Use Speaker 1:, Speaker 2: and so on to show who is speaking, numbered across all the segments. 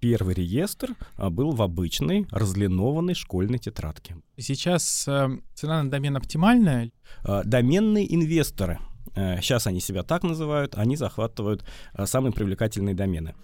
Speaker 1: Первый реестр а, был в обычной разлинованной школьной тетрадке.
Speaker 2: Сейчас э, цена на домен оптимальная?
Speaker 1: А, доменные инвесторы, сейчас они себя так называют, они захватывают а, самые привлекательные домены.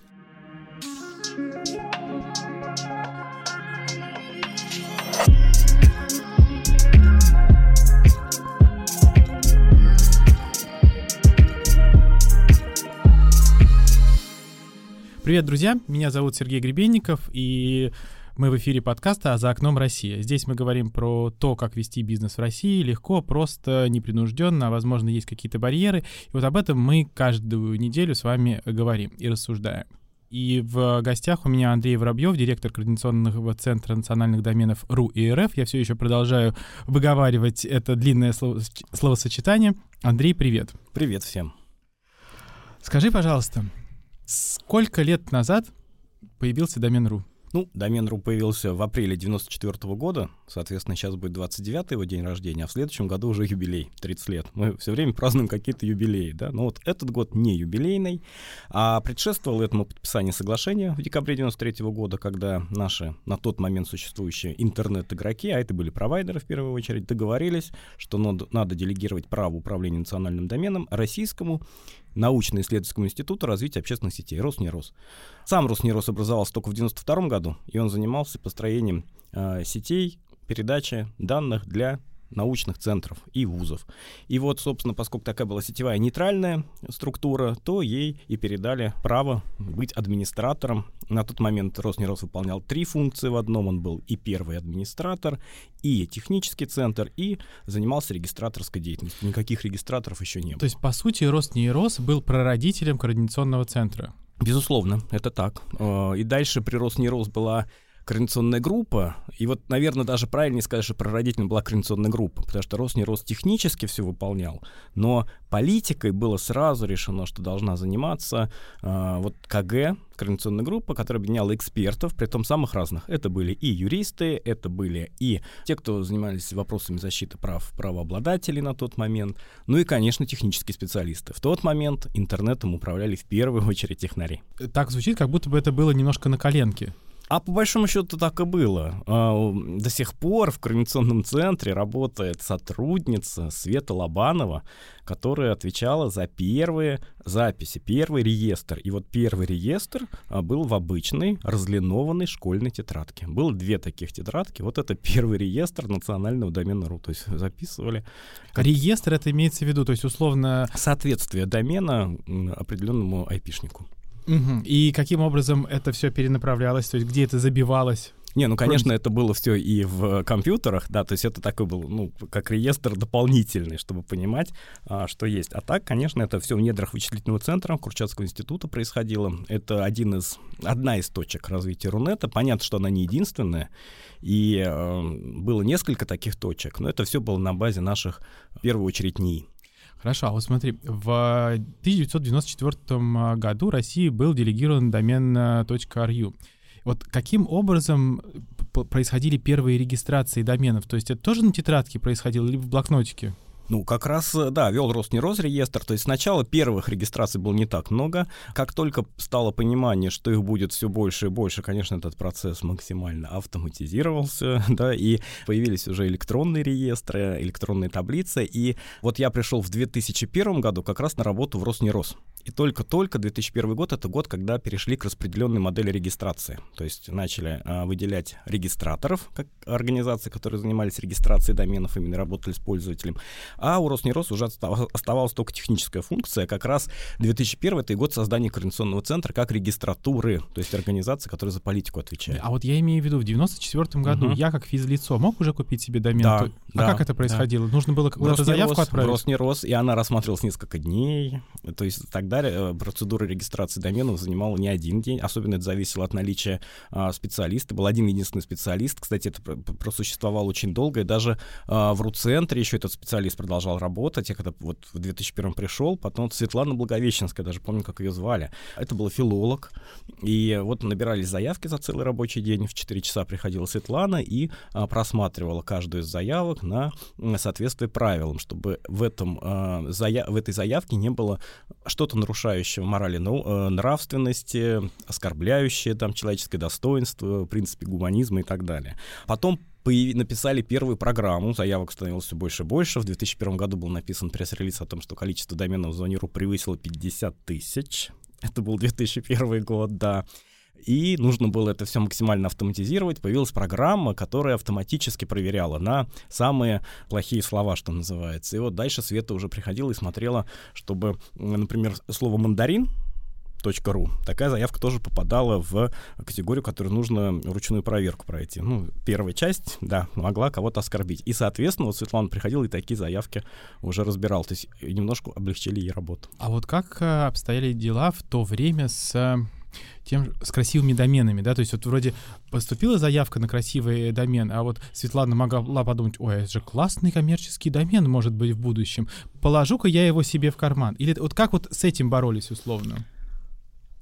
Speaker 2: Привет, друзья! Меня зовут Сергей Гребенников, и мы в эфире подкаста «А за окном Россия». Здесь мы говорим про то, как вести бизнес в России легко, просто, непринужденно, а возможно, есть какие-то барьеры. И вот об этом мы каждую неделю с вами говорим и рассуждаем. И в гостях у меня Андрей Воробьев, директор Координационного центра национальных доменов РУ и РФ. Я все еще продолжаю выговаривать это длинное слово, словосочетание. Андрей, привет.
Speaker 1: Привет всем.
Speaker 2: Скажи, пожалуйста, Сколько лет назад появился домен .ру?
Speaker 1: Ну, домен .ру появился в апреле 94 -го года, соответственно, сейчас будет 29 его день рождения, а в следующем году уже юбилей, 30 лет. Мы все время празднуем какие-то юбилеи, да, но вот этот год не юбилейный, а предшествовал этому подписание соглашения в декабре 93 -го года, когда наши на тот момент существующие интернет-игроки, а это были провайдеры в первую очередь, договорились, что надо, надо делегировать право управления национальным доменом российскому научно-исследовательскому институту развития общественных сетей, Роснерос. Сам Роснерос образовался только в 92 году, и он занимался построением э, сетей передачи данных для научных центров и вузов. И вот, собственно, поскольку такая была сетевая нейтральная структура, то ей и передали право быть администратором. На тот момент Роснерос выполнял три функции в одном. Он был и первый администратор, и технический центр, и занимался регистраторской деятельностью. Никаких регистраторов еще не было.
Speaker 2: То есть, по сути, Роснейрос был прародителем координационного центра?
Speaker 1: Безусловно, это так. Э, и дальше при Роснейрос была координационная группа, и вот, наверное, даже правильнее сказать, что прародителем была координационная группа, потому что Рос не Рос технически все выполнял, но политикой было сразу решено, что должна заниматься э, вот КГ, координационная группа, которая объединяла экспертов, при том самых разных. Это были и юристы, это были и те, кто занимались вопросами защиты прав правообладателей на тот момент, ну и, конечно, технические специалисты. В тот момент интернетом управляли в первую очередь технари.
Speaker 2: Так звучит, как будто бы это было немножко на коленке.
Speaker 1: А по большому счету так и было. А, до сих пор в Координационном центре работает сотрудница Света Лобанова, которая отвечала за первые записи, первый реестр. И вот первый реестр а, был в обычной разлинованной школьной тетрадке. Было две таких тетрадки. Вот это первый реестр национального домена РУ. То есть записывали...
Speaker 2: Реестр это имеется в виду, то есть условно...
Speaker 1: Соответствие домена определенному айпишнику.
Speaker 2: Угу. И каким образом это все перенаправлялось, то есть где это забивалось?
Speaker 1: Не, ну, конечно, это было все и в компьютерах, да, то есть это такой был, ну, как реестр дополнительный, чтобы понимать, а, что есть. А так, конечно, это все в недрах вычислительного центра Курчатского института происходило. Это один из, одна из точек развития Рунета. Понятно, что она не единственная, и э, было несколько таких точек, но это все было на базе наших, в первую очередь, НИИ.
Speaker 2: Хорошо, а вот смотри, в 1994 году России был делегирован домен .ru. Вот каким образом происходили первые регистрации доменов? То есть это тоже на тетрадке происходило, либо в блокнотике?
Speaker 1: Ну, как раз, э, да, вел Роснероз реестр. То есть сначала первых регистраций было не так много. Как только стало понимание, что их будет все больше и больше, конечно, этот процесс максимально автоматизировался, да, и появились уже электронные реестры, электронные таблицы. И вот я пришел в 2001 году как раз на работу в Роснероз. И только-только 2001 год — это год, когда перешли к распределенной модели регистрации. То есть начали а, выделять регистраторов, как организации, которые занимались регистрацией доменов, именно работали с пользователем. А у Роснерос уже оставалась только техническая функция. Как раз 2001 — это год создания координационного центра как регистратуры, то есть организации, которая за политику отвечает.
Speaker 2: А вот я имею в виду, в 94 году угу. я как физлицо мог уже купить себе домен?
Speaker 1: Да,
Speaker 2: а
Speaker 1: да,
Speaker 2: как это происходило?
Speaker 1: Да.
Speaker 2: Нужно было куда-то заявку отправить?
Speaker 1: Роснерос, и она рассматривалась несколько дней. То есть тогда далее, э, процедура регистрации доменов занимала не один день, особенно это зависело от наличия а, специалиста. Был один единственный специалист, кстати, это просуществовало очень долго, и даже а, в РУ-центре еще этот специалист продолжал работать. Я когда вот в 2001 пришел, потом Светлана Благовещенская, даже помню, как ее звали. Это был филолог, и вот набирались заявки за целый рабочий день, в 4 часа приходила Светлана и а, просматривала каждую из заявок на соответствие правилам, чтобы в, этом, в этой заявке не было что-то нарушающего морали ну, нравственности, оскорбляющее там человеческое достоинство, принципе гуманизма и так далее. Потом написали первую программу, заявок становилось все больше и больше. В 2001 году был написан пресс-релиз о том, что количество доменов в зоне РУ превысило 50 тысяч. Это был 2001 год, да. И нужно было это все максимально автоматизировать. Появилась программа, которая автоматически проверяла на самые плохие слова, что называется. И вот дальше Света уже приходила и смотрела, чтобы, например, слово «мандарин» ру. Такая заявка тоже попадала в категорию, которую нужно ручную проверку пройти. Ну, первая часть, да, могла кого-то оскорбить. И, соответственно, вот Светлана приходила и такие заявки уже разбирала. То есть немножко облегчили ей работу.
Speaker 2: А вот как э, обстояли дела в то время с тем, с красивыми доменами, да, то есть вот вроде поступила заявка на красивый домен, а вот Светлана могла подумать, ой, это же классный коммерческий домен может быть в будущем, положу-ка я его себе в карман. Или вот как вот с этим боролись условно?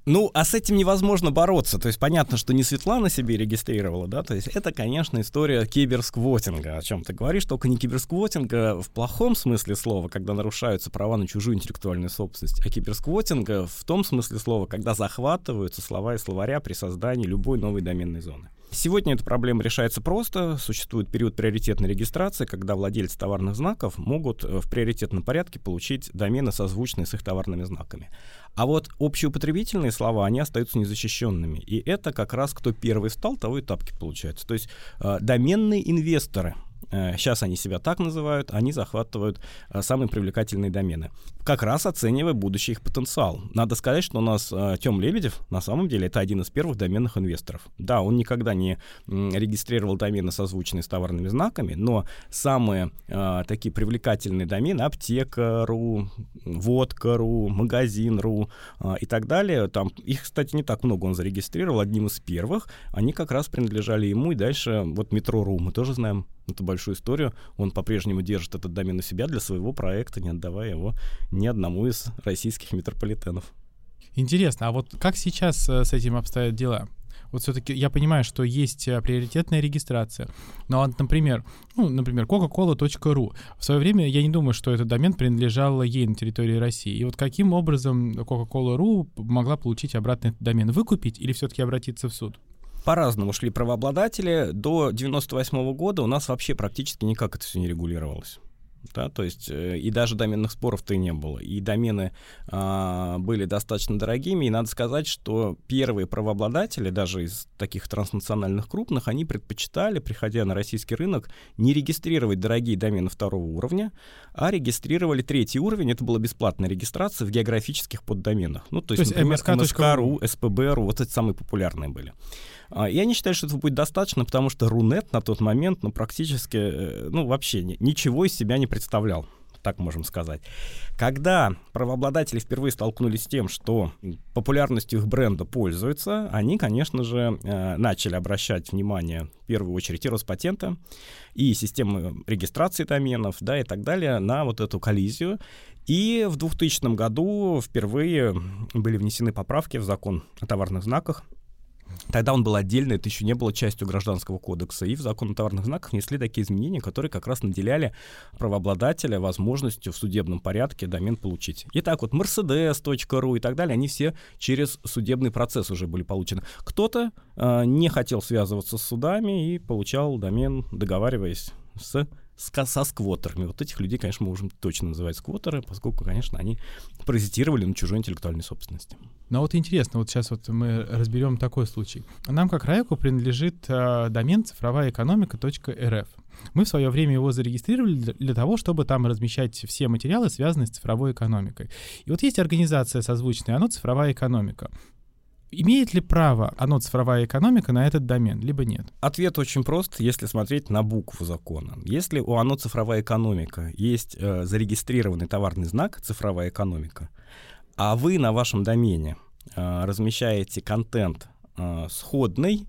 Speaker 1: Ну, а с этим невозможно бороться. То есть понятно, что не Светлана себе регистрировала, да, то есть это, конечно, история киберсквотинга, о чем ты говоришь, только не киберсквотинга в плохом смысле слова, когда нарушаются права на чужую интеллектуальную собственность, а киберсквотинга в том смысле слова, когда захватываются слова и словаря при создании любой новой доменной зоны. Сегодня эта проблема решается просто. Существует период приоритетной регистрации, когда владельцы товарных знаков могут э, в приоритетном порядке получить домены, созвучные с их товарными знаками. А вот общеупотребительные слова, они остаются незащищенными. И это как раз кто первый встал, того и тапки получается. То есть э, доменные инвесторы — сейчас э, они себя так называют, они захватывают э, самые привлекательные домены. Как раз оценивая будущий их потенциал. Надо сказать, что у нас э, Тём Лебедев на самом деле это один из первых доменных инвесторов. Да, он никогда не регистрировал домены, созвучные с товарными знаками, но самые такие привлекательные домены аптека.ру, водка.ру, магазин.ру и так далее, там их, кстати, не так много он зарегистрировал, одним из первых, они как раз принадлежали ему, и дальше вот метро.ру мы тоже знаем эту большую историю. Он по-прежнему держит этот домен у себя для своего проекта, не отдавая его ни одному из российских метрополитенов.
Speaker 2: Интересно, а вот как сейчас э, с этим обстоят дела? Вот все-таки я понимаю, что есть э, приоритетная регистрация. Но, например, ну, например, coca-cola.ru. В свое время я не думаю, что этот домен принадлежал ей на территории России. И вот каким образом Coca-Cola.ru могла получить обратный домен? Выкупить или все-таки обратиться в суд?
Speaker 1: По-разному шли правообладатели. До 98 года у нас вообще практически никак это все не регулировалось. Да, то есть э, и даже доменных споров-то и не было. И домены э, были достаточно дорогими. И надо сказать, что первые правообладатели, даже из таких транснациональных крупных, они предпочитали, приходя на российский рынок, не регистрировать дорогие домены второго уровня, а регистрировали третий уровень. Это была бесплатная регистрация в географических поддоменах. Ну, то есть, то есть например, МСК.ру, СПБ.ру, вот эти самые популярные были. А, я не считаю, что это будет достаточно, потому что Рунет на тот момент, ну, практически, э, ну, вообще ничего из себя не представлял так можем сказать. Когда правообладатели впервые столкнулись с тем, что популярностью их бренда пользуются, они, конечно же, э, начали обращать внимание в первую очередь и Роспатента, и системы регистрации доменов, да, и так далее, на вот эту коллизию. И в 2000 году впервые были внесены поправки в закон о товарных знаках, Тогда он был отдельно, это еще не было частью Гражданского кодекса. И в закон о товарных знаках внесли такие изменения, которые как раз наделяли правообладателя возможностью в судебном порядке домен получить. Итак, вот Mercedes.ru и так далее, они все через судебный процесс уже были получены. Кто-то э, не хотел связываться с судами и получал домен, договариваясь с со сквотерами. Вот этих людей, конечно, мы можем точно называть сквотеры, поскольку, конечно, они паразитировали на чужой интеллектуальной собственности.
Speaker 2: Ну вот интересно, вот сейчас вот мы разберем такой случай. Нам, как Райку, принадлежит э, домен цифровая экономика.рф. Мы в свое время его зарегистрировали для, того, чтобы там размещать все материалы, связанные с цифровой экономикой. И вот есть организация созвучная, оно цифровая экономика. Имеет ли право оно цифровая экономика на этот домен, либо нет?
Speaker 1: Ответ очень прост, если смотреть на букву закона. Если у оно цифровая экономика есть э, зарегистрированный товарный знак цифровая экономика, а вы на вашем домене э, размещаете контент э, сходный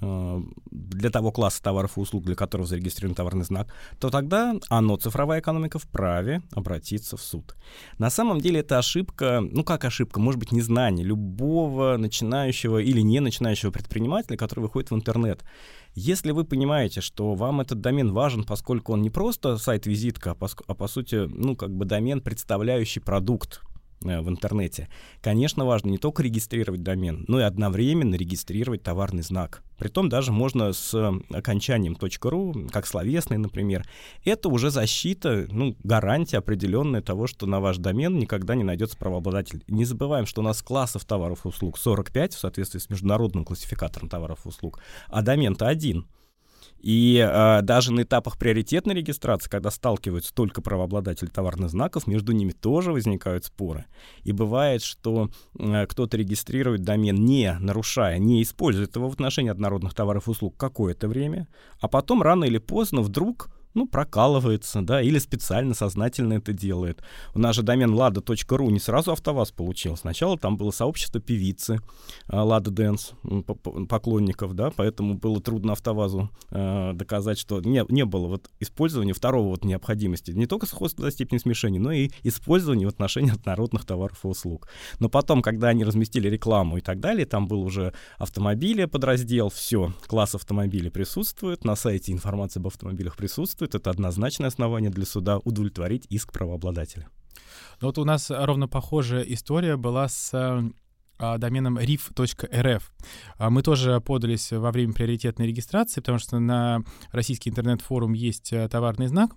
Speaker 1: для того класса товаров и услуг, для которого зарегистрирован товарный знак, то тогда оно, цифровая экономика, вправе обратиться в суд. На самом деле это ошибка, ну как ошибка, может быть незнание любого начинающего или не начинающего предпринимателя, который выходит в интернет. Если вы понимаете, что вам этот домен важен, поскольку он не просто сайт-визитка, а по, а по сути, ну как бы домен, представляющий продукт, э, в интернете, конечно, важно не только регистрировать домен, но и одновременно регистрировать товарный знак. Притом даже можно с окончанием .ru, как словесный, например. Это уже защита, ну, гарантия определенная того, что на ваш домен никогда не найдется правообладатель. Не забываем, что у нас классов товаров и услуг 45 в соответствии с международным классификатором товаров и услуг, а домен-то один — и э, даже на этапах приоритетной регистрации, когда сталкиваются только правообладатели товарных знаков, между ними тоже возникают споры. И бывает, что э, кто-то регистрирует домен, не нарушая, не использует его в отношении однородных товаров и услуг какое-то время, а потом рано или поздно вдруг ну, прокалывается, да, или специально, сознательно это делает. У нас же домен lada.ru не сразу АвтоВАЗ получил. Сначала там было сообщество певицы Лада Дэнс, поклонников, да, поэтому было трудно АвтоВАЗу э, доказать, что не, не было вот использования второго вот необходимости, не только сходства до степени смешения, но и использования в отношении однородных товаров и услуг. Но потом, когда они разместили рекламу и так далее, там был уже автомобили подраздел, все, класс автомобилей присутствует, на сайте информация об автомобилях присутствует, действует, это однозначное основание для суда удовлетворить иск правообладателя.
Speaker 2: Ну вот у нас ровно похожая история была с а, доменом rif.rf. А, мы тоже подались во время приоритетной регистрации, потому что на российский интернет-форум есть э, товарный знак,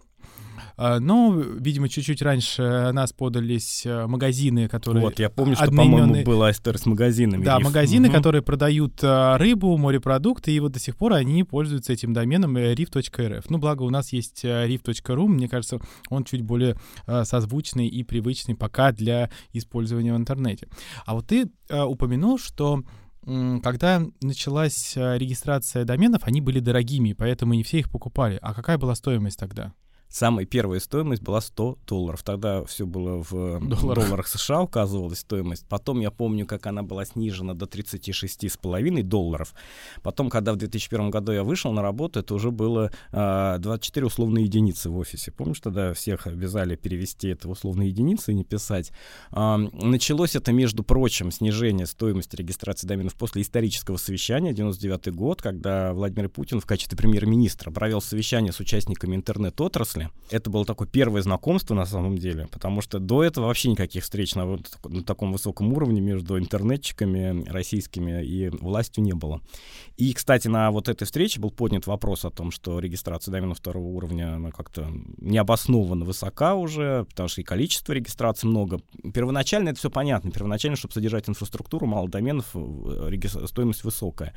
Speaker 2: но, видимо, чуть-чуть раньше нас подались э, магазины, которые...
Speaker 1: Вот, я помню, что, одноименные... по-моему, была история с магазинами.
Speaker 2: Да, риф. магазины, угу. которые продают э, рыбу, морепродукты, и вот до сих пор они пользуются этим доменом riff.rf. Ну, благо у нас есть riff.ru, э, мне кажется, он чуть более созвучный и привычный пока для использования в интернете. А вот ты упомянул, что когда началась регистрация доменов, они были дорогими, поэтому не все их покупали. А какая была стоимость тогда?
Speaker 1: Самая первая стоимость была 100 долларов. Тогда все было в долларах, долларах США, указывалась стоимость. Потом я помню, как она была снижена до 36,5 долларов. Потом, когда в 2001 году я вышел на работу, это уже было э, 24 условные единицы в офисе. Помнишь, тогда всех обязали перевести это в условные единицы и не писать. Э, началось это, между прочим, снижение стоимости регистрации доменов после исторического совещания, 99 год, когда Владимир Путин в качестве премьер-министра провел совещание с участниками интернет-отрасли, смысле. Это было такое первое знакомство на самом деле, потому что до этого вообще никаких встреч на, вот, на таком высоком уровне между интернетчиками российскими и властью не было. И, кстати, на вот этой встрече был поднят вопрос о том, что регистрация доменов второго уровня, она как-то необоснованно высока уже, потому что и количество регистраций много. Первоначально это все понятно. Первоначально, чтобы содержать инфраструктуру, мало доменов, э, стоимость высокая.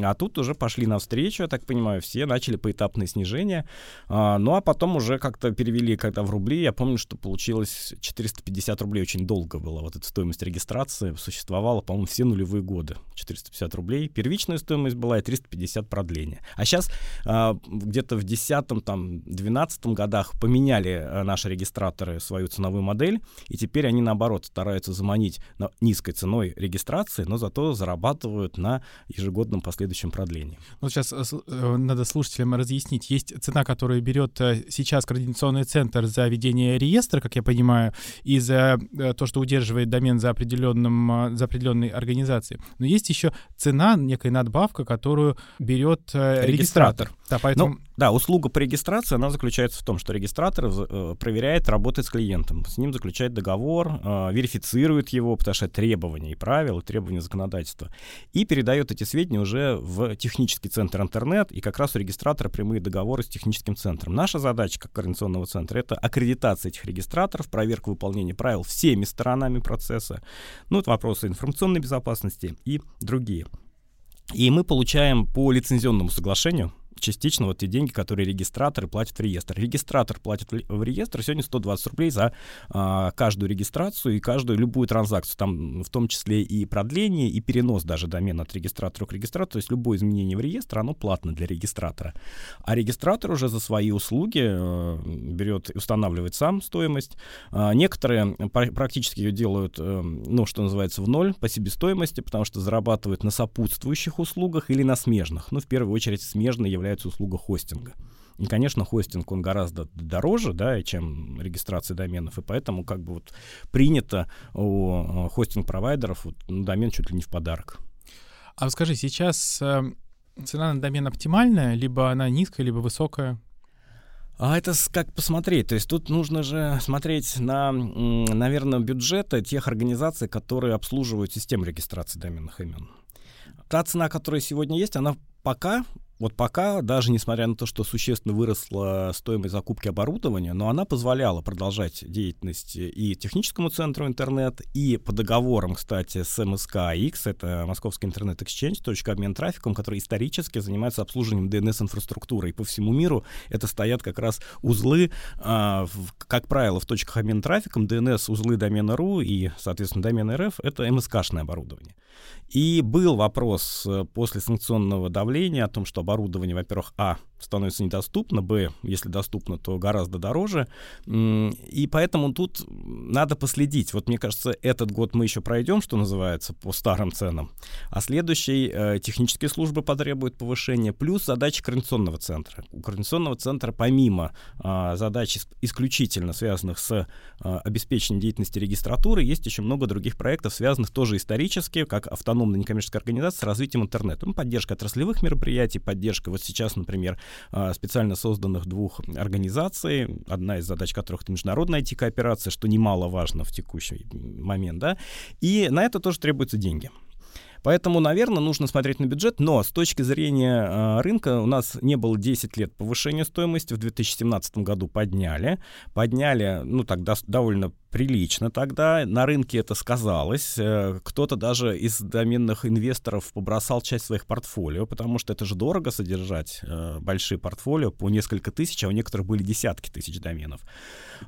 Speaker 1: А тут уже пошли навстречу, я так понимаю, все начали поэтапное снижение. А, ну а потом уже как-то перевели, когда в рубли, я помню, что получилось 450 рублей, очень долго была вот эта стоимость регистрации, существовала, по-моему, все нулевые годы, 450 рублей. Первичная стоимость была и 350 продления. А сейчас а, где-то в 10 там, 12 годах поменяли а, наши регистраторы свою ценовую модель, и теперь они, наоборот, стараются заманить низкой ценой регистрации, но зато зарабатывают на ежегодном последующем продлении.
Speaker 2: Ну, сейчас э, э, надо слушателям разъяснить. Есть цена, которую берет э, сейчас сейчас Координационный центр за ведение реестра, как я понимаю, и за э, то, что удерживает домен за, определенным, э, за определенной организацией. Но есть еще цена, некая надбавка, которую берет э, регистратор. регистратор.
Speaker 1: Да, поэтому... Ну, да, услуга по регистрации, она заключается в том, что регистратор э, проверяет, работает с клиентом, с ним заключает договор, э, верифицирует его, потому что требования и правила, требования законодательства, и передает эти сведения уже в технический центр интернет, и как раз у регистратора прямые договоры с техническим центром. Наша задача как координационного центра — это аккредитация этих регистраторов, проверка выполнения правил всеми сторонами процесса, ну, это вопросы информационной безопасности и другие. И мы получаем по лицензионному соглашению частично вот те деньги, которые регистраторы платят в реестр. Регистратор платит в реестр сегодня 120 рублей за а, каждую регистрацию и каждую любую транзакцию, там в том числе и продление, и перенос даже домена от регистратора к регистратору, то есть любое изменение в реестр, оно платно для регистратора. А регистратор уже за свои услуги э, берет, устанавливает сам стоимость. А, некоторые практически ее делают, э, ну, что называется, в ноль по себестоимости, потому что зарабатывают на сопутствующих услугах или на смежных. Ну, в первую очередь, смежные являются является услуга хостинга. И, конечно, хостинг, он гораздо дороже, да, чем регистрация доменов, и поэтому как бы вот принято у хостинг-провайдеров вот, ну, домен чуть ли не в подарок.
Speaker 2: А скажи, сейчас э, цена на домен оптимальная, либо она низкая, либо высокая?
Speaker 1: А это как посмотреть. То есть тут нужно же смотреть на, наверное, бюджеты тех организаций, которые обслуживают систему регистрации доменных имен. Та цена, которая сегодня есть, она пока вот пока, даже несмотря на то, что существенно выросла стоимость закупки оборудования, но она позволяла продолжать деятельность и техническому центру интернет, и по договорам, кстати, с МСК-X, это Московский интернет-эксченж, точка обмен трафиком, который исторически занимается обслуживанием DNS-инфраструктуры. И по всему миру это стоят как раз узлы, а, в, как правило, в точках обмена трафиком, DNS-узлы домена .ру и, соответственно, домена .рф — это МСК-шное оборудование. И был вопрос э, после санкционного давления о том, что оборудование, во-первых, а, становится недоступно, б, если доступно, то гораздо дороже. И поэтому тут надо последить. Вот мне кажется, этот год мы еще пройдем, что называется, по старым ценам, а следующий э, технические службы потребуют повышения, плюс задачи координационного центра. У координационного центра помимо э, задач исключительно связанных с э, обеспечением деятельности регистратуры, есть еще много других проектов, связанных тоже исторически, как автономная некоммерческая организация с развитием интернета. Ну, поддержка отраслевых мероприятий, поддержка вот сейчас, например, специально созданных двух организаций, одна из задач которых это международная IT-кооперация, что немаловажно в текущий момент, да, и на это тоже требуются деньги. Поэтому, наверное, нужно смотреть на бюджет, но с точки зрения э, рынка у нас не было 10 лет повышения стоимости, в 2017 году подняли, подняли, ну, тогда довольно прилично тогда, на рынке это сказалось, э, кто-то даже из доменных инвесторов побросал часть своих портфолио, потому что это же дорого содержать э, большие портфолио по несколько тысяч, а у некоторых были десятки тысяч доменов.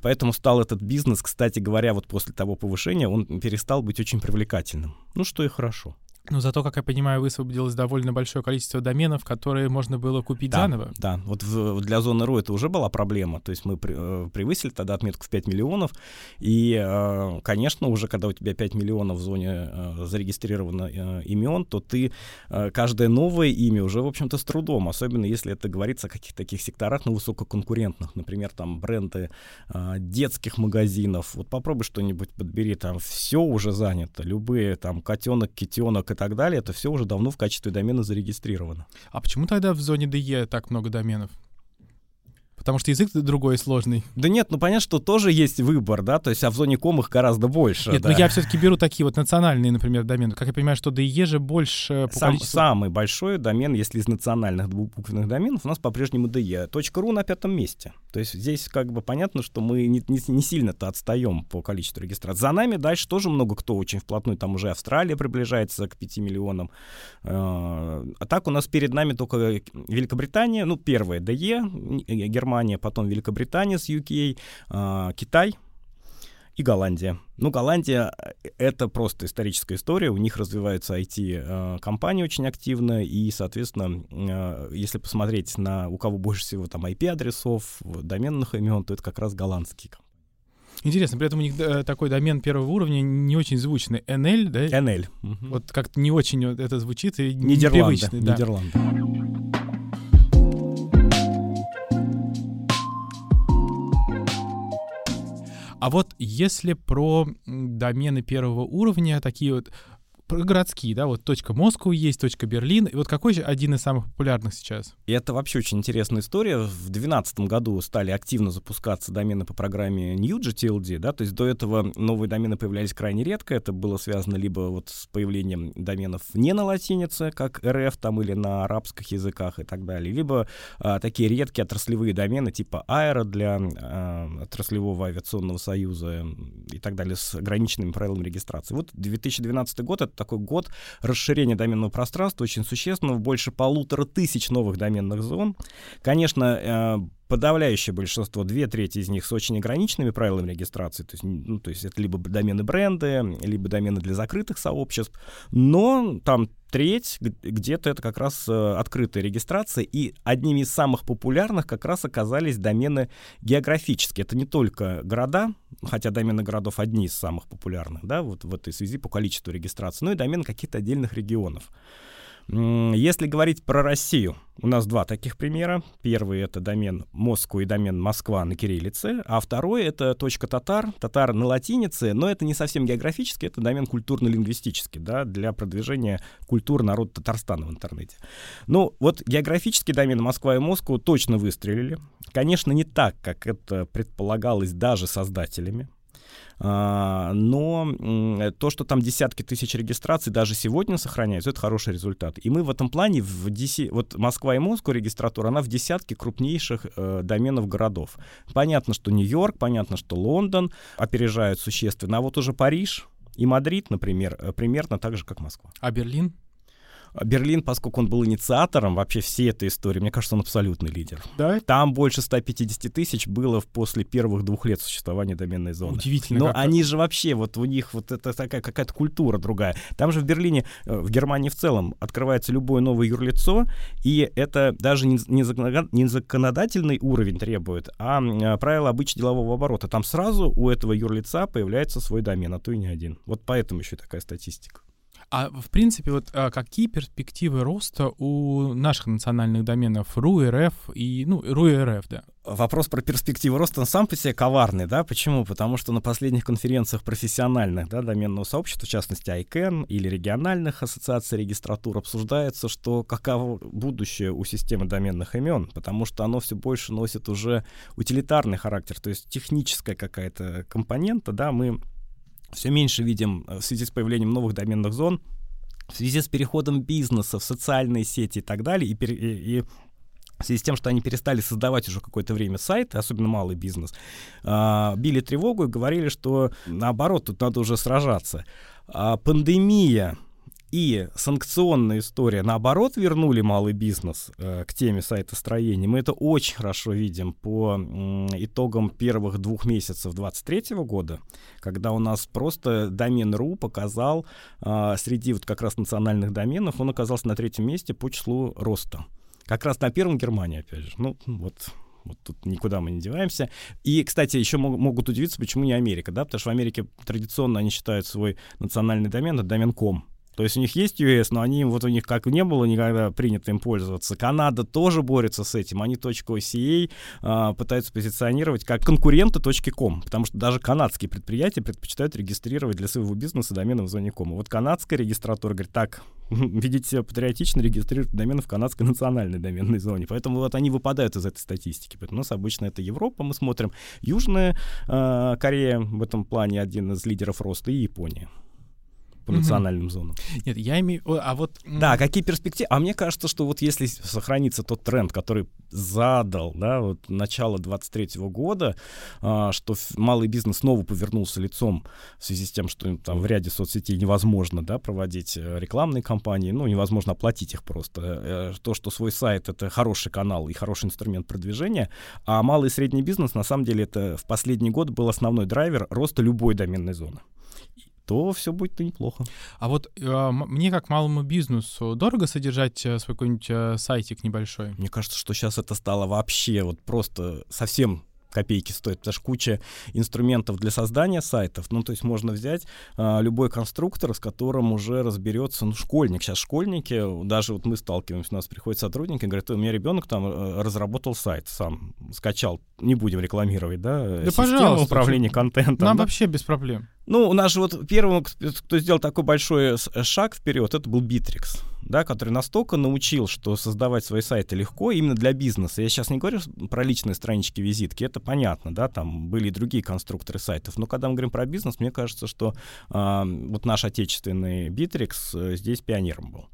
Speaker 1: Поэтому стал этот бизнес, кстати говоря, вот после того повышения, он перестал быть очень привлекательным. Ну, что и хорошо.
Speaker 2: Но зато, как я понимаю, высвободилось довольно большое количество доменов, которые можно было купить
Speaker 1: да,
Speaker 2: заново.
Speaker 1: Да, вот в, для зоны РУ это уже была проблема. То есть мы при, э, превысили тогда отметку в 5 миллионов. И, э, конечно, уже когда у тебя 5 миллионов в зоне э, зарегистрировано э, имен, то ты э, каждое новое имя уже, в общем-то, с трудом. Особенно если это говорится о каких-то таких секторах, ну, высококонкурентных. Например, там бренды э, детских магазинов. Вот попробуй что-нибудь подбери, там все уже занято. Любые там котенок, китенок и так далее, это все уже давно в качестве домена зарегистрировано.
Speaker 2: А почему тогда в зоне DE так много доменов? Потому что язык другой сложный.
Speaker 1: Да нет, ну понятно, что тоже есть выбор, да, то есть а в зоне ком их гораздо больше.
Speaker 2: Нет,
Speaker 1: да.
Speaker 2: но я все-таки беру такие вот национальные, например, домены. Как я понимаю, что DE же больше по
Speaker 1: Сам,
Speaker 2: количеству...
Speaker 1: Самый большой домен, если из национальных двухбуквенных доменов, у нас по-прежнему DE. .ru на пятом месте. То есть здесь как бы понятно, что мы не, не, не сильно-то отстаем по количеству регистраций. За нами дальше тоже много кто очень вплотную, там уже Австралия приближается к 5 миллионам. А, а так у нас перед нами только Великобритания, ну, первая DE, Германия, потом Великобритания, с UK, а, Китай и Голландия. Ну, Голландия — это просто историческая история, у них развивается IT-компания а, очень активно, и, соответственно, а, если посмотреть на у кого больше всего там IP-адресов, доменных имен, то это как раз голландские компании.
Speaker 2: Интересно, при этом у них э, такой домен первого уровня не очень звучный. NL, да?
Speaker 1: NL.
Speaker 2: Вот как-то не очень это звучит и
Speaker 1: Нидерланды.
Speaker 2: непривычный. Да.
Speaker 1: Нидерланды.
Speaker 2: А вот если про домены первого уровня, такие вот городские, да, вот точка Москва есть, точка Берлин. И вот какой же один из самых популярных сейчас?
Speaker 1: И это вообще очень интересная история. В 2012 году стали активно запускаться домены по программе NewGTLD, да, то есть до этого новые домены появлялись крайне редко. Это было связано либо вот с появлением доменов не на латинице, как РФ там или на арабских языках и так далее, либо а, такие редкие отраслевые домены типа Аэро для а, отраслевого авиационного союза и так далее с ограниченными правилами регистрации. Вот 2012 год — это такой год расширения доменного пространства очень существенного, больше полутора тысяч новых доменных зон. Конечно, э, подавляющее большинство, две трети из них с очень ограниченными правилами регистрации, то есть, ну, то есть это либо домены бренды, либо домены для закрытых сообществ, но там треть где-то это как раз э, открытая регистрация, и одними из самых популярных как раз оказались домены географические. Это не только города, хотя домены городов одни из самых популярных, да, вот в этой связи по количеству регистрации, но и домены каких-то отдельных регионов. Если говорить про Россию, у нас два таких примера. Первый — это домен Москва и домен Москва на кириллице, а второй — это точка татар, татар на латинице, но это не совсем географический, это домен культурно-лингвистический, да, для продвижения культуры народа Татарстана в интернете. Ну, вот географический домен Москва и Москва точно выстрелили. Конечно, не так, как это предполагалось даже создателями. А, но то, что там десятки тысяч регистраций даже сегодня сохраняются, это хороший результат. И мы в этом плане, в деси... вот Москва и Москва регистратура, она в десятке крупнейших э, доменов городов. Понятно, что Нью-Йорк, понятно, что Лондон опережают существенно, а вот уже Париж и Мадрид, например, э, примерно так же, как Москва.
Speaker 2: А Берлин?
Speaker 1: Берлин, поскольку он был инициатором вообще всей этой истории, мне кажется, он абсолютный лидер.
Speaker 2: Да?
Speaker 1: Там больше 150 тысяч было после первых двух лет существования доменной зоны.
Speaker 2: Удивительно.
Speaker 1: Но они же вообще, вот у них вот это такая какая-то культура другая. Там же в Берлине, э, в Германии в целом, открывается любое новое юрлицо, и это даже не, законодательный уровень требует, а, а правила обычного делового оборота. Там сразу у этого юрлица появляется свой домен, а то и не один. Вот поэтому еще такая статистика.
Speaker 2: А в принципе, вот а, какие перспективы роста у наших национальных доменов РУ, РФ и, ну, РУ и РФ, да?
Speaker 1: Вопрос про перспективы роста он сам по себе коварный, да? Почему? Потому что на последних конференциях профессиональных, да, доменного сообщества, в частности ICANN или региональных ассоциаций регистратур, обсуждается, что каково будущее у системы доменных имен, потому что оно все больше носит уже утилитарный характер, то есть техническая какая-то компонента, да, мы все меньше видим э, в связи с появлением новых доменных зон, в связи с переходом бизнеса в социальные сети и так далее, и, и, и в связи с тем, что они перестали создавать уже какое-то время сайты, особенно малый бизнес, э, били тревогу и говорили, что наоборот, тут надо уже сражаться. А пандемия и санкционная история, наоборот, вернули малый бизнес э, к теме сайтостроения. Мы это очень хорошо видим по э, итогам первых двух месяцев 2023 года, когда у нас просто домен.ру показал э, среди вот как раз национальных доменов, он оказался на третьем месте по числу роста. Как раз на первом Германии, опять же. Ну, вот вот тут никуда мы не деваемся. И, кстати, еще мог, могут удивиться, почему не Америка, да, потому что в Америке традиционно они считают свой национальный домен, это домен.com. То есть у них есть US, но они вот у них как не было никогда принято им пользоваться. Канада тоже борется с этим. Они .ca а, пытаются позиционировать как конкуренты .com, потому что даже канадские предприятия предпочитают регистрировать для своего бизнеса домены в зоне ком. Вот канадская регистратура говорит, так, видите себя патриотично, регистрируют домены в канадской национальной доменной зоне. Поэтому вот они выпадают из этой статистики. Поэтому у нас обычно это Европа, мы смотрим. Южная э, Корея в этом плане один из лидеров роста и Япония по mm-hmm. национальным зонам.
Speaker 2: Нет, я имею... А вот...
Speaker 1: Да, какие перспективы? А мне кажется, что вот если сохранится тот тренд, который задал, да, вот начало 23 года, а, что малый бизнес снова повернулся лицом в связи с тем, что там в ряде соцсетей невозможно, да, проводить э, рекламные кампании, ну, невозможно оплатить их просто. Э, то, что свой сайт — это хороший канал и хороший инструмент продвижения, а малый и средний бизнес, на самом деле, это в последний год был основной драйвер роста любой доменной зоны то все будет неплохо.
Speaker 2: А вот э, мне как малому бизнесу дорого содержать э, свой какой-нибудь э, сайтик небольшой?
Speaker 1: Мне кажется, что сейчас это стало вообще вот просто совсем копейки стоит, потому что куча инструментов для создания сайтов. Ну, то есть можно взять а, любой конструктор, с которым уже разберется, ну, школьник. Сейчас школьники, даже вот мы сталкиваемся, у нас приходят сотрудники, говорят, у меня ребенок там э, разработал сайт сам, скачал, не будем рекламировать, да,
Speaker 2: да систему пожалуйста,
Speaker 1: управления контентом.
Speaker 2: Нам
Speaker 1: да?
Speaker 2: вообще без проблем.
Speaker 1: Ну, у нас же вот первым, кто сделал такой большой шаг вперед, это был Bittrex да, который настолько научил, что создавать свои сайты легко именно для бизнеса. Я сейчас не говорю про личные странички, визитки, это понятно, да, там были и другие конструкторы сайтов. Но когда мы говорим про бизнес, мне кажется, что э, вот наш отечественный Bittrex э, здесь пионером был.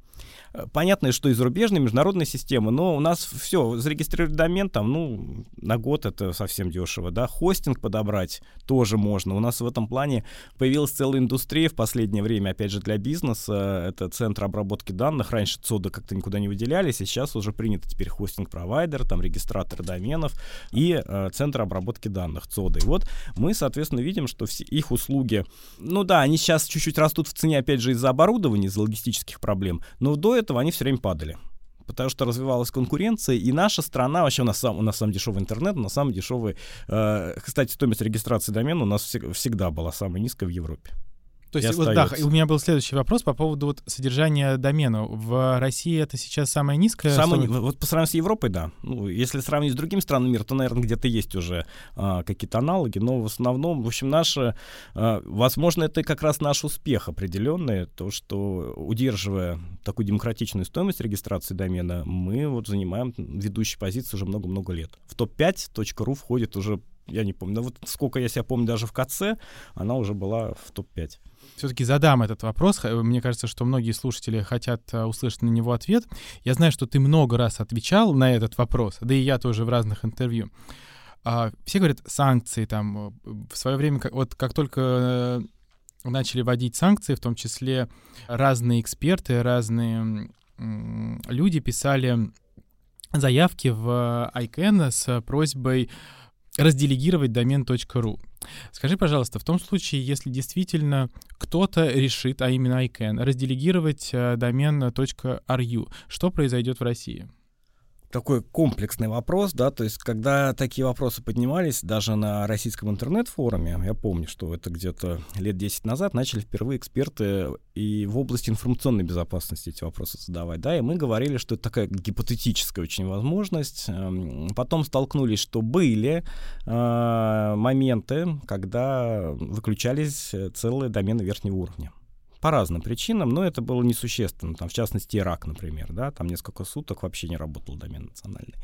Speaker 1: Понятно, что и зарубежные, международные системы, но у нас все, зарегистрировать домен там, ну, на год это совсем дешево, да. Хостинг подобрать тоже можно. У нас в этом плане появилась целая индустрия в последнее время, опять же, для бизнеса. Это центр обработки данных. Раньше ЦОДы как-то никуда не выделялись, и сейчас уже принято теперь хостинг-провайдер, там регистратор доменов и э, центр обработки данных ЦОДы. И вот мы, соответственно, видим, что все их услуги, ну да, они сейчас чуть-чуть растут в цене, опять же, из-за оборудования, из-за логистических проблем, но до этого они все время падали потому что развивалась конкуренция, и наша страна, вообще у нас, сам, у нас самый дешевый интернет, у нас самый дешевый... Э, кстати, стоимость регистрации домена у нас всегда была самая низкая в Европе.
Speaker 2: То есть, вот, да, у меня был следующий вопрос по поводу вот содержания домена. В России это сейчас самое низкое?
Speaker 1: Самое, вот по сравнению с Европой, да. Ну, если сравнить с другими странами мира, то, наверное, где-то есть уже а, какие-то аналоги, но в основном, в общем, наше, а, возможно, это как раз наш успех определенный, то, что удерживая такую демократичную стоимость регистрации домена, мы вот занимаем ведущие позиции уже много-много лет. В топ-5.ру входит уже я не помню, но вот сколько я себя помню, даже в КЦ, она уже была в топ-5
Speaker 2: все-таки задам этот вопрос. Мне кажется, что многие слушатели хотят э, услышать на него ответ. Я знаю, что ты много раз отвечал на этот вопрос, да и я тоже в разных интервью. А, все говорят санкции там э, в свое время, вот как только э, начали вводить санкции, в том числе разные эксперты, разные люди писали заявки в ICANN с просьбой разделегировать домен .ru. Скажи, пожалуйста, в том случае, если действительно кто-то решит, а именно ICANN, разделегировать э, домен .ru, что произойдет в России?
Speaker 1: Такой комплексный вопрос, да, то есть когда такие вопросы поднимались даже на российском интернет-форуме, я помню, что это где-то лет 10 назад начали впервые эксперты и в области информационной безопасности эти вопросы задавать, да, и мы говорили, что это такая гипотетическая очень возможность. Эм, потом столкнулись, что были э, моменты, когда выключались целые домены верхнего уровня по разным причинам, но это было несущественно. Там, в частности, Ирак, например, да, там несколько суток вообще не работал домен национальный.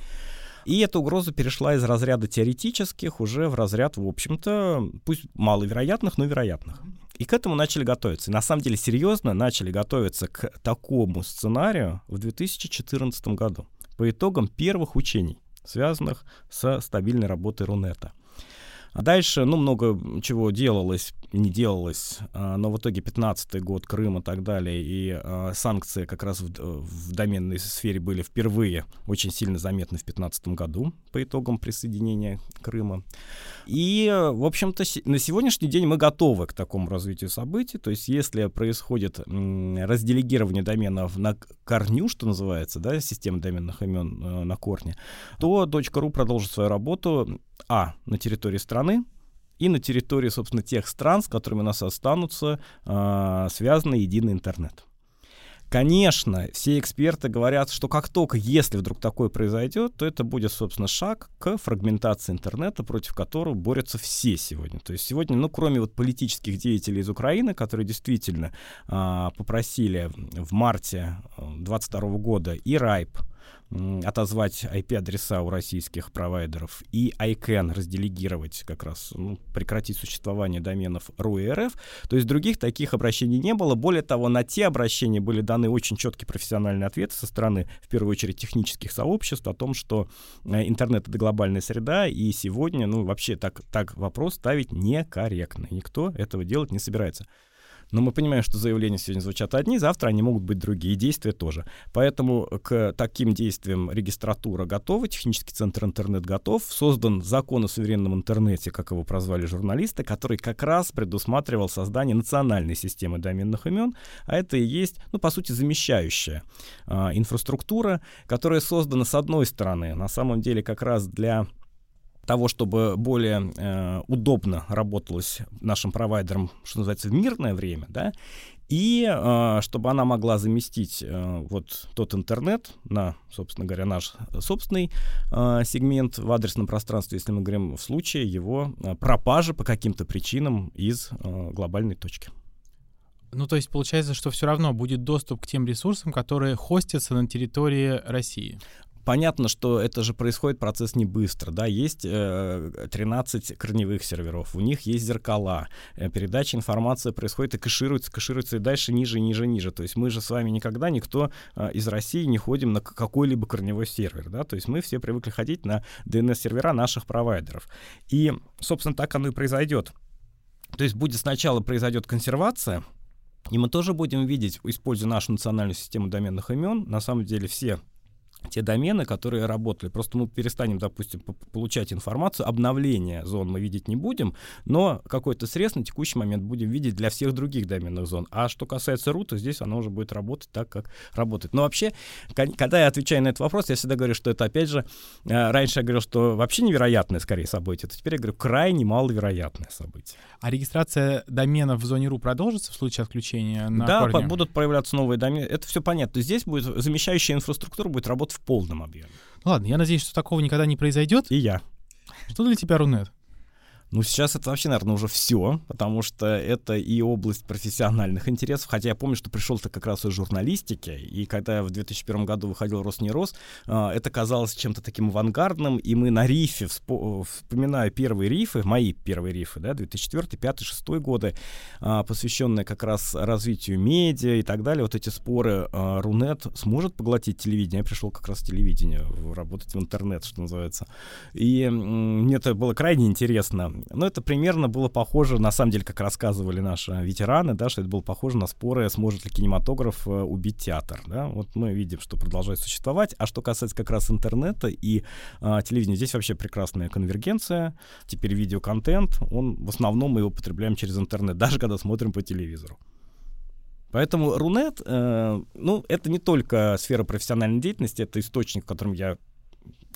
Speaker 1: И эта угроза перешла из разряда теоретических уже в разряд, в общем-то, пусть маловероятных, но вероятных. И к этому начали готовиться. И на самом деле серьезно начали готовиться к такому сценарию в 2014 году по итогам первых учений, связанных со стабильной работой Рунета. А дальше, ну, много чего делалось, не делалось, а, но в итоге 15 год, Крым и так далее, и а, санкции как раз в, в доменной сфере были впервые очень сильно заметны в 15 году по итогам присоединения Крыма. И, в общем-то, на сегодняшний день мы готовы к такому развитию событий, то есть если происходит разделегирование доменов на корню, что называется, да, система доменных имен э, на корне, то .ru продолжит свою работу, а, на территории страны, и на территории, собственно, тех стран, с которыми у нас останутся э, связанный единый интернет. Конечно, все эксперты говорят, что как только, если вдруг такое произойдет, то это будет, собственно, шаг к фрагментации интернета, против которого борются все сегодня. То есть сегодня, ну, кроме вот политических деятелей из Украины, которые действительно а, попросили в марте 2022 э, года и РАЙП, отозвать IP-адреса у российских провайдеров и ICANN разделегировать как раз, ну, прекратить существование доменов РУ и РФ. То есть других таких обращений не было. Более того, на те обращения были даны очень четкие профессиональные ответы со стороны, в первую очередь, технических сообществ о том, что э, интернет — это глобальная среда, и сегодня, ну, вообще так, так вопрос ставить некорректно. Никто этого делать не собирается. Но мы понимаем, что заявления сегодня звучат одни, завтра они могут быть другие, действия тоже. Поэтому к таким действиям регистратура готова, технический центр интернет готов, создан закон о суверенном интернете, как его прозвали журналисты, который как раз предусматривал создание национальной системы доменных имен, а это и есть, ну, по сути, замещающая э, инфраструктура, которая создана, с одной стороны, на самом деле как раз для того, чтобы более э, удобно работалось нашим провайдерам, что называется, в мирное время, да, и э, чтобы она могла заместить э, вот тот интернет на, собственно говоря, наш собственный э, сегмент в адресном пространстве, если мы говорим в случае его э, пропажи по каким-то причинам из э, глобальной точки.
Speaker 2: Ну, то есть получается, что все равно будет доступ к тем ресурсам, которые хостятся на территории России
Speaker 1: понятно, что это же происходит процесс не быстро, да, есть э, 13 корневых серверов, у них есть зеркала, э, передача информации происходит и кэшируется, кэшируется и дальше ниже, ниже, ниже, то есть мы же с вами никогда, никто э, из России не ходим на какой-либо корневой сервер, да, то есть мы все привыкли ходить на DNS-сервера наших провайдеров, и, собственно, так оно и произойдет. То есть будет сначала произойдет консервация, и мы тоже будем видеть, используя нашу национальную систему доменных имен, на самом деле все те домены, которые работали. Просто мы перестанем, допустим, получать информацию, обновление зон мы видеть не будем, но какой-то срез на текущий момент будем видеть для всех других доменных зон. А что касается рута, здесь оно уже будет работать так, как работает. Но вообще, когда я отвечаю на этот вопрос, я всегда говорю, что это, опять же, э, раньше я говорил, что вообще невероятное, скорее, событие, то теперь я говорю, крайне маловероятное событие.
Speaker 2: А регистрация доменов в зоне РУ продолжится в случае отключения на
Speaker 1: Да,
Speaker 2: корне?
Speaker 1: будут проявляться новые домены. Это все понятно. Здесь будет замещающая инфраструктура будет работать в полном объеме.
Speaker 2: Ладно, я надеюсь, что такого никогда не произойдет.
Speaker 1: И я.
Speaker 2: Что для тебя Рунет?
Speaker 1: Ну, сейчас это вообще, наверное, уже все, потому что это и область профессиональных интересов, хотя я помню, что пришел-то как раз из журналистики, и когда в 2001 году выходил «Роснерос», а, это казалось чем-то таким авангардным, и мы на рифе, вспоминаю первые рифы, мои первые рифы, да, 2004, 2005, 2006 годы, а, посвященные как раз развитию медиа и так далее, вот эти споры, а, Рунет сможет поглотить телевидение, я пришел как раз в телевидение, работать в интернет, что называется, и мне это было крайне интересно, ну, это примерно было похоже, на самом деле, как рассказывали наши ветераны, да, что это было похоже на споры, сможет ли кинематограф э, убить театр, да. Вот мы видим, что продолжает существовать. А что касается как раз интернета и а, телевидения, здесь вообще прекрасная конвергенция. Теперь видеоконтент, он в основном мы его потребляем через интернет, даже когда смотрим по телевизору. Поэтому Рунет, э, ну, это не только сфера профессиональной деятельности, это источник, в котором я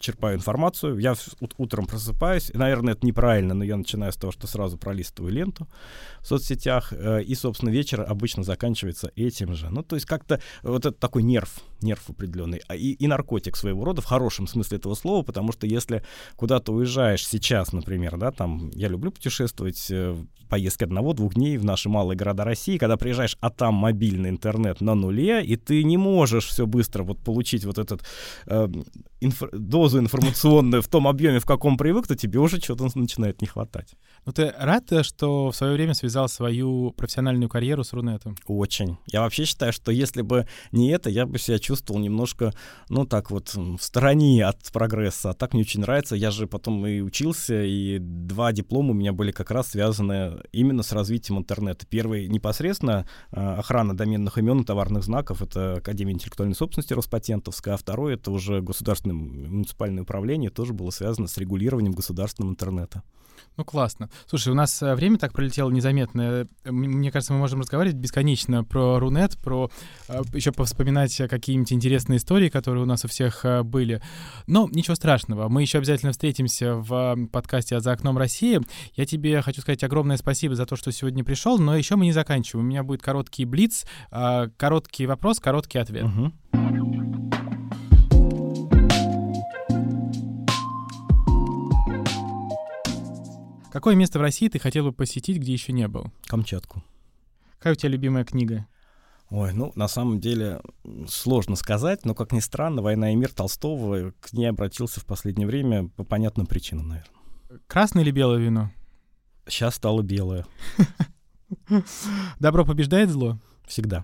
Speaker 1: черпаю информацию, я утром просыпаюсь, наверное, это неправильно, но я начинаю с того, что сразу пролистываю ленту в соцсетях, э, и, собственно, вечер обычно заканчивается этим же. Ну, то есть как-то вот это такой нерв, нерв определенный, а и, и наркотик своего рода в хорошем смысле этого слова, потому что если куда-то уезжаешь сейчас, например, да, там, я люблю путешествовать, э, поездки одного-двух дней в наши малые города России, когда приезжаешь, а там мобильный интернет на нуле, и ты не можешь все быстро вот получить вот этот э, инф- дозу информационную в том объеме, в каком привык, то тебе уже что-то начинает не хватать.
Speaker 2: Ну ты рад, э, что в свое время связал свою профессиональную карьеру с Рунетом?
Speaker 1: Очень. Я вообще считаю, что если бы не это, я бы себя чувствовал немножко, ну так вот, в стороне от прогресса. А так мне очень нравится. Я же потом и учился, и два диплома у меня были как раз связаны именно с развитием интернета. Первый непосредственно а, охрана доменных имен и товарных знаков, это Академия интеллектуальной собственности Роспатентовская, а второй это уже государственное муниципальное управление, тоже было связано с регулированием государственного интернета.
Speaker 2: Ну, классно. Слушай, у нас э, время так пролетело незаметно. Э, мне кажется, мы можем разговаривать бесконечно про Рунет, про э, еще повспоминать какие-нибудь интересные истории, которые у нас у всех были. Но ничего страшного. Мы еще обязательно встретимся в подкасте «За окном России». Я тебе хочу сказать огромное спасибо за то, что сегодня пришел, но еще мы не заканчиваем. У меня будет короткий блиц, короткий вопрос, короткий ответ. Угу. Какое место в России ты хотел бы посетить, где еще не был?
Speaker 1: Камчатку.
Speaker 2: Какая у тебя любимая книга?
Speaker 1: Ой, ну, на самом деле, сложно сказать, но, как ни странно, «Война и мир» Толстого к ней обратился в последнее время по понятным причинам, наверное.
Speaker 2: Красное или белое вино?
Speaker 1: Сейчас стало белое.
Speaker 2: Добро побеждает зло?
Speaker 1: Всегда.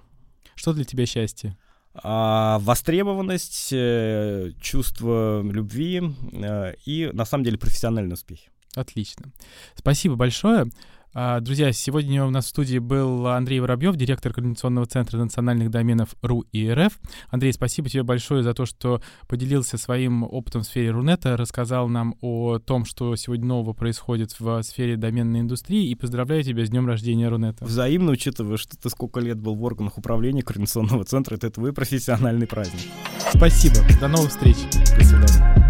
Speaker 2: Что для тебя счастье?
Speaker 1: А, востребованность, э, чувство любви э, и, на самом деле, профессиональный успех.
Speaker 2: Отлично. Спасибо большое. А, друзья, сегодня у нас в студии был Андрей Воробьев, директор Координационного центра национальных доменов РУ и РФ. Андрей, спасибо тебе большое за то, что поделился своим опытом в сфере Рунета, рассказал нам о том, что сегодня нового происходит в сфере доменной индустрии, и поздравляю тебя с днем рождения Рунета.
Speaker 1: Взаимно, учитывая, что ты сколько лет был в органах управления Координационного центра, это твой профессиональный праздник.
Speaker 2: Спасибо. До новых встреч.
Speaker 1: До свидания.